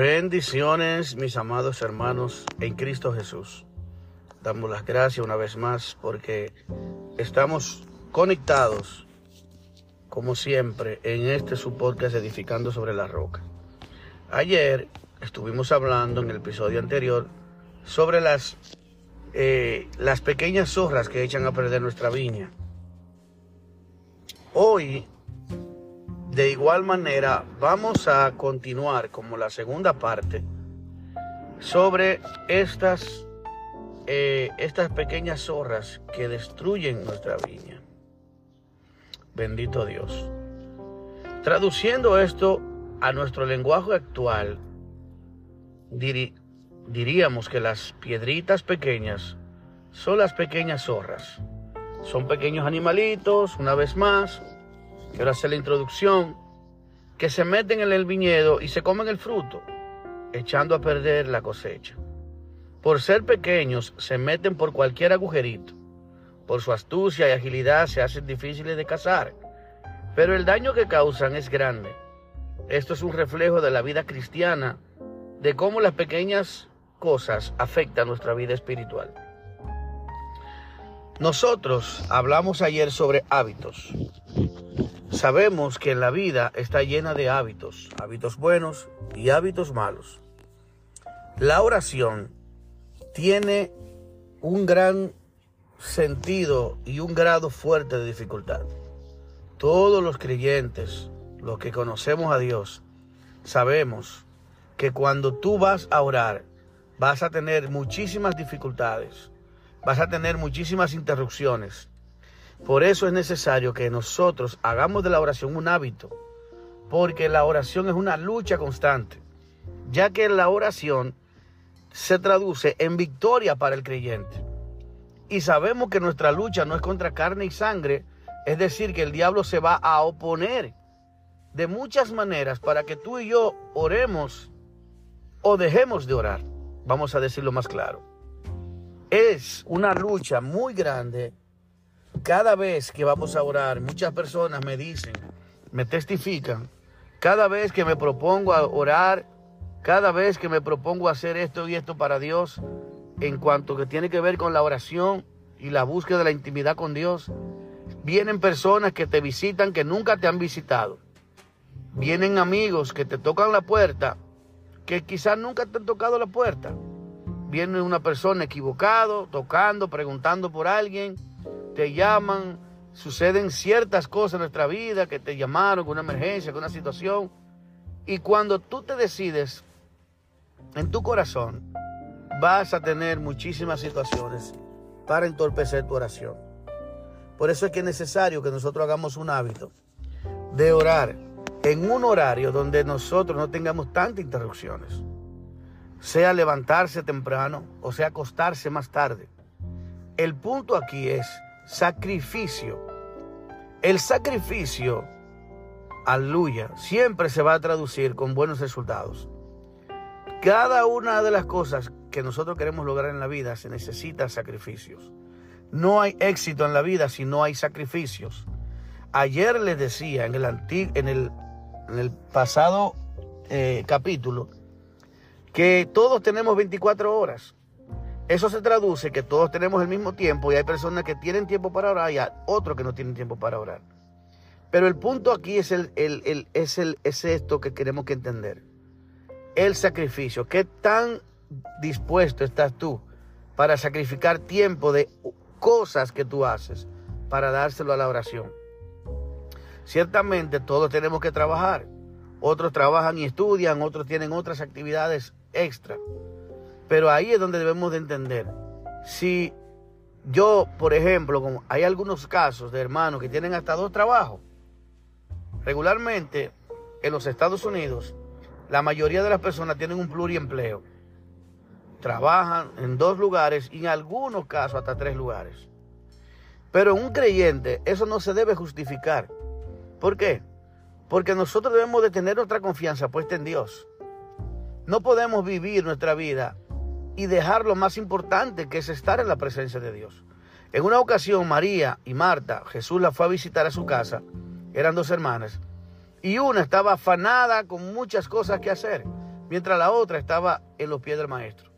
Bendiciones, mis amados hermanos en Cristo Jesús. Damos las gracias una vez más porque estamos conectados, como siempre, en este su podcast Edificando sobre la Roca. Ayer estuvimos hablando en el episodio anterior sobre las, eh, las pequeñas zorras que echan a perder nuestra viña. Hoy de igual manera, vamos a continuar como la segunda parte sobre estas, eh, estas pequeñas zorras que destruyen nuestra viña. Bendito Dios. Traduciendo esto a nuestro lenguaje actual, diríamos que las piedritas pequeñas son las pequeñas zorras. Son pequeños animalitos, una vez más, quiero hacer la introducción, que se meten en el viñedo y se comen el fruto, echando a perder la cosecha. Por ser pequeños, se meten por cualquier agujerito. Por su astucia y agilidad se hacen difíciles de cazar. Pero el daño que causan es grande. Esto es un reflejo de la vida cristiana, de cómo las pequeñas cosas afectan nuestra vida espiritual. Nosotros hablamos ayer sobre hábitos. Sabemos que la vida está llena de hábitos, hábitos buenos y hábitos malos. La oración tiene un gran sentido y un grado fuerte de dificultad. Todos los creyentes, los que conocemos a Dios, sabemos que cuando tú vas a orar, vas a tener muchísimas dificultades, vas a tener muchísimas interrupciones, por eso es necesario que nosotros hagamos de la oración un hábito, porque la oración es una lucha constante, ya que la oración se traduce en victoria para el creyente. Y sabemos que nuestra lucha no es contra carne y sangre, es decir, que el diablo se va a oponer de muchas maneras para que tú y yo oremos o dejemos de orar. Vamos a decirlo más claro. Es una lucha muy grande cada vez que vamos a orar, muchas personas me dicen, me testifican, cada vez que me propongo a orar, cada vez que me propongo hacer esto y esto para Dios, en cuanto que tiene que ver con la oración y la búsqueda de la intimidad con Dios, vienen personas que te visitan que nunca te han visitado. Vienen amigos que te tocan la puerta que quizás nunca te han tocado la puerta. Viene una persona equivocado, tocando, preguntando por alguien te llaman, suceden ciertas cosas en nuestra vida que te llamaron con una emergencia, con una situación. Y cuando tú te decides en tu corazón, vas a tener muchísimas situaciones para entorpecer tu oración. Por eso es que es necesario que nosotros hagamos un hábito de orar en un horario donde nosotros no tengamos tantas interrupciones. Sea levantarse temprano o sea acostarse más tarde. El punto aquí es sacrificio. El sacrificio, aleluya, siempre se va a traducir con buenos resultados. Cada una de las cosas que nosotros queremos lograr en la vida se necesita sacrificios. No hay éxito en la vida si no hay sacrificios. Ayer les decía en el, en el, en el pasado eh, capítulo que todos tenemos 24 horas. Eso se traduce que todos tenemos el mismo tiempo y hay personas que tienen tiempo para orar y hay otros que no tienen tiempo para orar. Pero el punto aquí es, el, el, es esto que queremos que entender. El sacrificio. ¿Qué tan dispuesto estás tú para sacrificar tiempo de cosas que tú haces para dárselo a la oración? Ciertamente todos tenemos que trabajar. Otros trabajan y estudian, otros tienen otras actividades extra. Pero ahí es donde debemos de entender. Si yo, por ejemplo, como hay algunos casos de hermanos que tienen hasta dos trabajos, regularmente en los Estados Unidos, la mayoría de las personas tienen un pluriempleo. Trabajan en dos lugares y en algunos casos hasta tres lugares. Pero un creyente eso no se debe justificar. ¿Por qué? Porque nosotros debemos de tener nuestra confianza puesta en Dios. No podemos vivir nuestra vida y dejar lo más importante que es estar en la presencia de Dios. En una ocasión María y Marta, Jesús la fue a visitar a su casa, eran dos hermanas, y una estaba afanada con muchas cosas que hacer, mientras la otra estaba en los pies del maestro.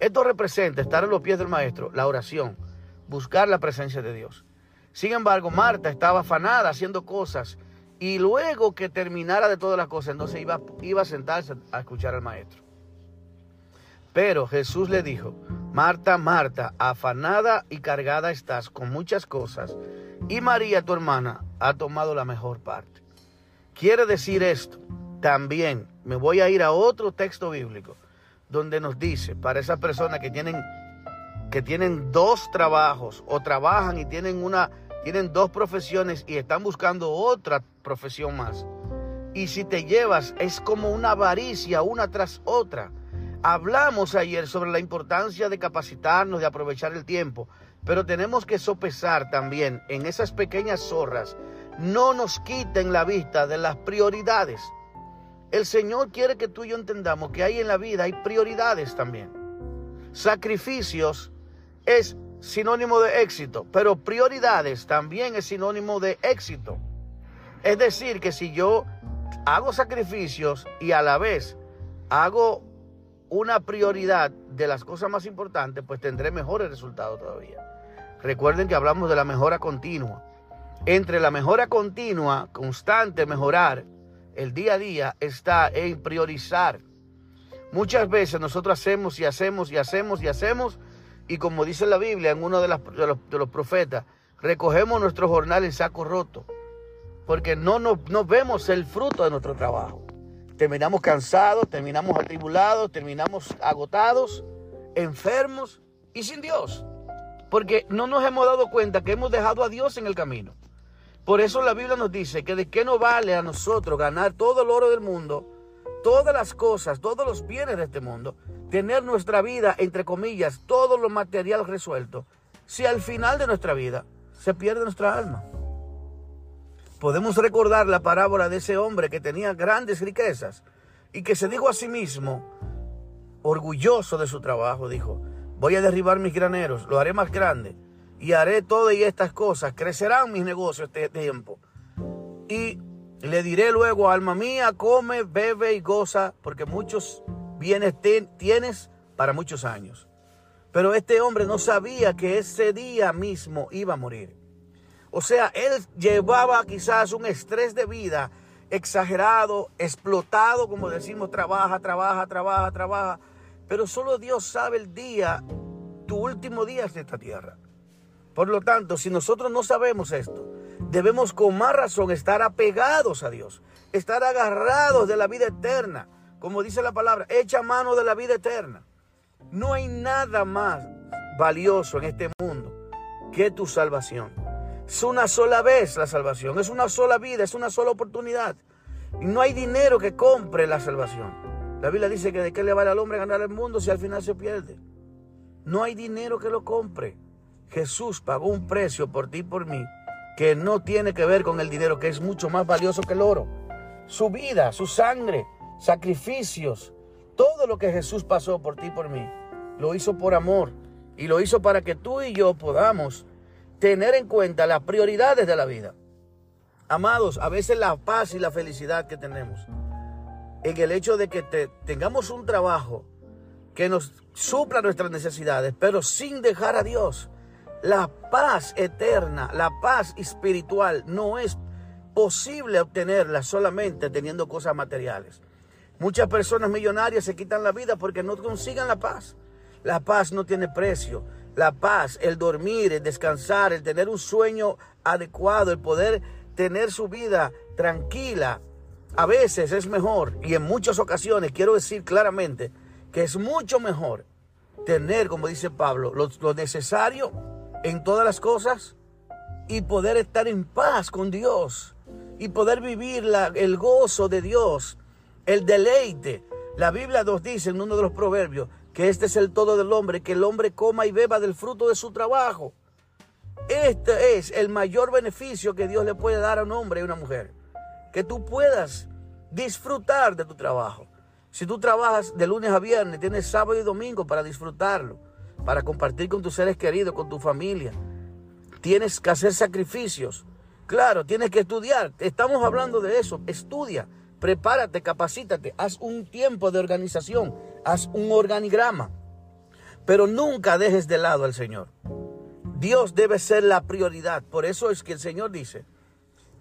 Esto representa estar en los pies del maestro, la oración, buscar la presencia de Dios. Sin embargo, Marta estaba afanada haciendo cosas y luego que terminara de todas las cosas, entonces iba, iba a sentarse a escuchar al maestro. Pero Jesús le dijo, Marta, Marta, afanada y cargada estás con muchas cosas, y María, tu hermana, ha tomado la mejor parte. Quiere decir esto, también me voy a ir a otro texto bíblico, donde nos dice, para esas personas que tienen, que tienen dos trabajos, o trabajan y tienen una tienen dos profesiones y están buscando otra profesión más. Y si te llevas, es como una avaricia una tras otra. Hablamos ayer sobre la importancia de capacitarnos, de aprovechar el tiempo, pero tenemos que sopesar también en esas pequeñas zorras, no nos quiten la vista de las prioridades. El Señor quiere que tú y yo entendamos que hay en la vida, hay prioridades también. Sacrificios es sinónimo de éxito, pero prioridades también es sinónimo de éxito. Es decir, que si yo hago sacrificios y a la vez hago una prioridad de las cosas más importantes, pues tendré mejores resultados todavía. Recuerden que hablamos de la mejora continua. Entre la mejora continua, constante, mejorar, el día a día está en priorizar. Muchas veces nosotros hacemos y hacemos y hacemos y hacemos y como dice la Biblia en uno de, los, profetas, recogemos nuestro jornal en saco roto, porque no, no, no vemos el fruto de nuestro trabajo. Terminamos cansados, terminamos atribulados, terminamos agotados, enfermos y sin Dios. Porque no nos hemos dado cuenta que hemos dejado a Dios en el camino. Por eso la Biblia nos dice que de qué nos vale a nosotros ganar todo el oro del mundo, todas las cosas, todos los bienes de este mundo, tener nuestra vida, entre comillas, todo lo material resuelto, si al final de nuestra vida se pierde nuestra alma. Podemos recordar la parábola de ese hombre que tenía grandes riquezas y que se dijo a sí mismo, orgulloso de su trabajo, dijo, voy a derribar mis graneros, lo haré más grande y haré todas estas cosas, crecerán mis negocios este tiempo. Y le diré luego, alma mía, come, bebe y goza, porque muchos bienes tienes para muchos años. Pero este hombre no sabía que ese día mismo iba a morir. O sea, él llevaba quizás un estrés de vida exagerado, explotado, como decimos, trabaja, trabaja, trabaja, trabaja. Pero solo Dios sabe el día, tu último día de esta tierra. Por lo tanto, si nosotros no sabemos esto, debemos con más razón estar apegados a Dios, estar agarrados de la vida eterna, como dice la palabra, echa mano de la vida eterna. No hay nada más valioso en este mundo que tu salvación. Es una sola vez la salvación, es una sola vida, es una sola oportunidad. Y no hay dinero que compre la salvación. La Biblia dice que de qué le vale al hombre ganar el mundo si al final se pierde. No hay dinero que lo compre. Jesús pagó un precio por ti y por mí que no tiene que ver con el dinero, que es mucho más valioso que el oro. Su vida, su sangre, sacrificios, todo lo que Jesús pasó por ti y por mí, lo hizo por amor y lo hizo para que tú y yo podamos tener en cuenta las prioridades de la vida. Amados, a veces la paz y la felicidad que tenemos en el hecho de que tengamos un trabajo que nos supla nuestras necesidades, pero sin dejar a Dios. La paz eterna, la paz espiritual no es posible obtenerla solamente teniendo cosas materiales. Muchas personas millonarias se quitan la vida porque no consigan la paz. La paz no tiene precio. La paz, el dormir, el descansar, el tener un sueño adecuado, el poder tener su vida tranquila, a veces es mejor y en muchas ocasiones quiero decir claramente que es mucho mejor tener, como dice Pablo, lo, necesario en todas las cosas y poder estar en paz con Dios y poder vivir el gozo de Dios el deleite. La Biblia nos dice en uno de los proverbios que este es el todo del hombre, que el hombre coma y beba del fruto de su trabajo. Este es el mayor beneficio que Dios le puede dar a un hombre y a una mujer. Que tú puedas disfrutar de tu trabajo. Si tú trabajas de lunes a viernes, tienes sábado y domingo para disfrutarlo, para compartir con tus seres queridos, con tu familia. Tienes que hacer sacrificios. Claro, tienes que estudiar. Estamos hablando de eso. Estudia prepárate, capacítate, haz un tiempo de organización, haz un organigrama. Pero nunca dejes de lado al Señor. Dios debe ser la prioridad. Por eso es que el Señor dice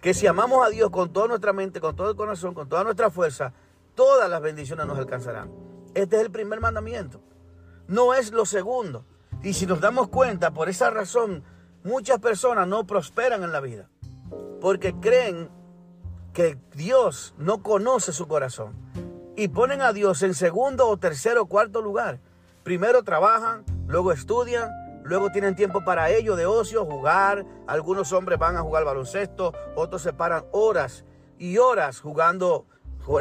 que si amamos a Dios con toda nuestra mente, con todo el corazón, con toda nuestra fuerza, todas las bendiciones nos alcanzarán. Este es el primer mandamiento. No es lo segundo. Y si nos damos cuenta, por esa razón, muchas personas no prosperan en la vida. Porque creen que Dios no conoce su corazón. Y ponen a Dios en segundo o tercero o cuarto lugar. Primero trabajan, luego estudian, luego tienen tiempo para ello de ocio, jugar. Algunos hombres van a jugar baloncesto, otros se paran horas y horas jugando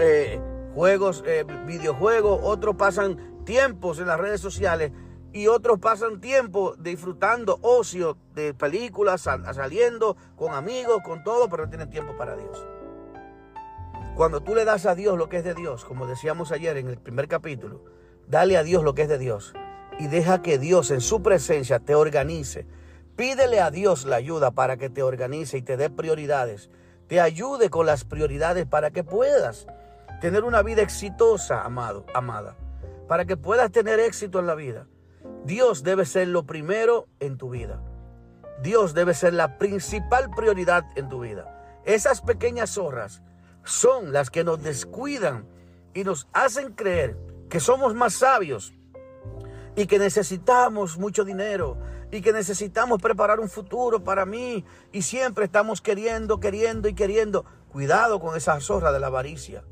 eh, juegos, eh, videojuegos, otros pasan tiempos en las redes sociales y otros pasan tiempo disfrutando ocio de películas, saliendo con amigos, con todo, pero no tienen tiempo para Dios. Cuando tú le das a Dios lo que es de Dios, como decíamos ayer en el primer capítulo, dale a Dios lo que es de Dios y deja que Dios en su presencia te organice. Pídele a Dios la ayuda para que te organice y te dé prioridades. Te ayude con las prioridades para que puedas tener una vida exitosa, amado, amada. Para que puedas tener éxito en la vida. Dios debe ser lo primero en tu vida. Dios debe ser la principal prioridad en tu vida. Esas pequeñas zorras son las que nos descuidan y nos hacen creer que somos más sabios y que necesitamos mucho dinero y que necesitamos preparar un futuro para mí y siempre estamos queriendo, queriendo y queriendo. Cuidado con esa zorra de la avaricia.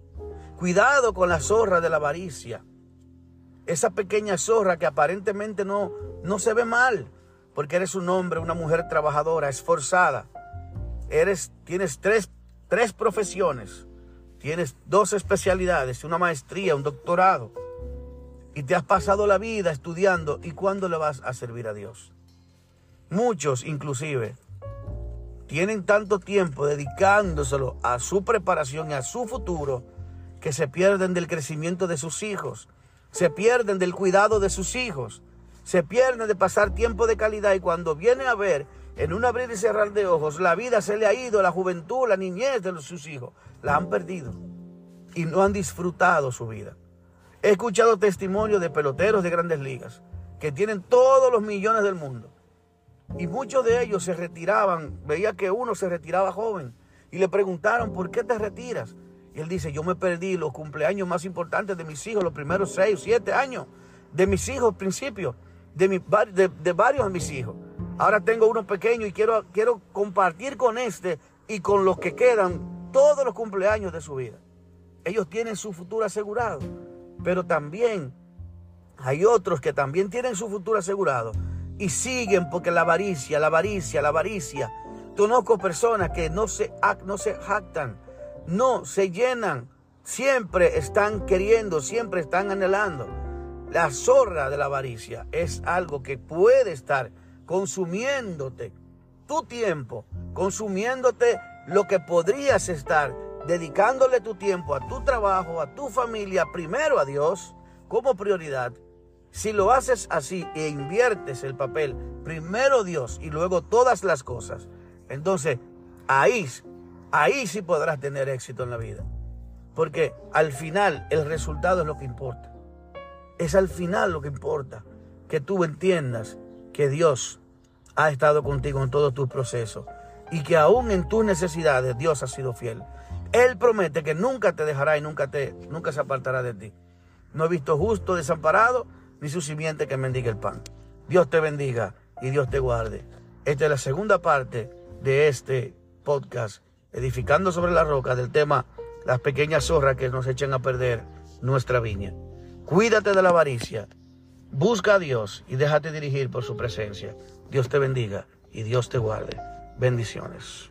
Cuidado con la zorra de la avaricia esa pequeña zorra que aparentemente no, no se ve mal, porque eres un hombre, una mujer trabajadora, esforzada. Eres, tienes tres, tres profesiones, tienes dos especialidades, una maestría, un doctorado, y te has pasado la vida estudiando, ¿y cuándo le vas a servir a Dios? Muchos, inclusive, tienen tanto tiempo dedicándoselo a su preparación y a su futuro que se pierden del crecimiento de sus hijos se pierden del cuidado de sus hijos, se pierden de pasar tiempo de calidad y cuando viene a ver en un abrir y cerrar de ojos, la vida se le ha ido, la juventud, la niñez de sus hijos, la han perdido y no han disfrutado su vida. He escuchado testimonios de peloteros de grandes ligas que tienen todos los millones del mundo y muchos de ellos se retiraban, veía que uno se retiraba joven y le preguntaron, ¿por qué te retiras? Y él dice, yo me perdí los cumpleaños más importantes de mis hijos, los primeros seis, siete años de mis hijos, principio, de, de, varios de mis hijos. Ahora tengo uno pequeño y quiero, quiero compartir con este y con los que quedan todos los cumpleaños de su vida. Ellos tienen su futuro asegurado, pero también hay otros que también tienen su futuro asegurado y siguen porque la avaricia, la avaricia, la avaricia. Conozco personas que no se, no se jactan no se llenan. Siempre están queriendo, siempre están anhelando. La zorra de la avaricia es algo que puede estar consumiéndote tu tiempo, consumiéndote lo que podrías estar dedicándole tu tiempo a tu trabajo, a tu familia, primero a Dios como prioridad. Si lo haces así e inviertes el papel, primero Dios y luego todas las cosas, entonces ahí ahí sí podrás tener éxito en la vida. Porque al final el resultado es lo que importa. Es al final lo que importa. Que tú entiendas que Dios ha estado contigo en todos tus procesos. Y que aún en tus necesidades Dios ha sido fiel. Él promete que nunca te dejará y nunca, te, nunca se apartará de ti. No he visto justo desamparado ni su simiente que mendiga el pan. Dios te bendiga y Dios te guarde. Esta es la segunda parte de este podcast edificando sobre la roca del tema las pequeñas zorras que nos echan a perder nuestra viña. Cuídate de la avaricia, busca a Dios y déjate dirigir por su presencia. Dios te bendiga y Dios te guarde. Bendiciones.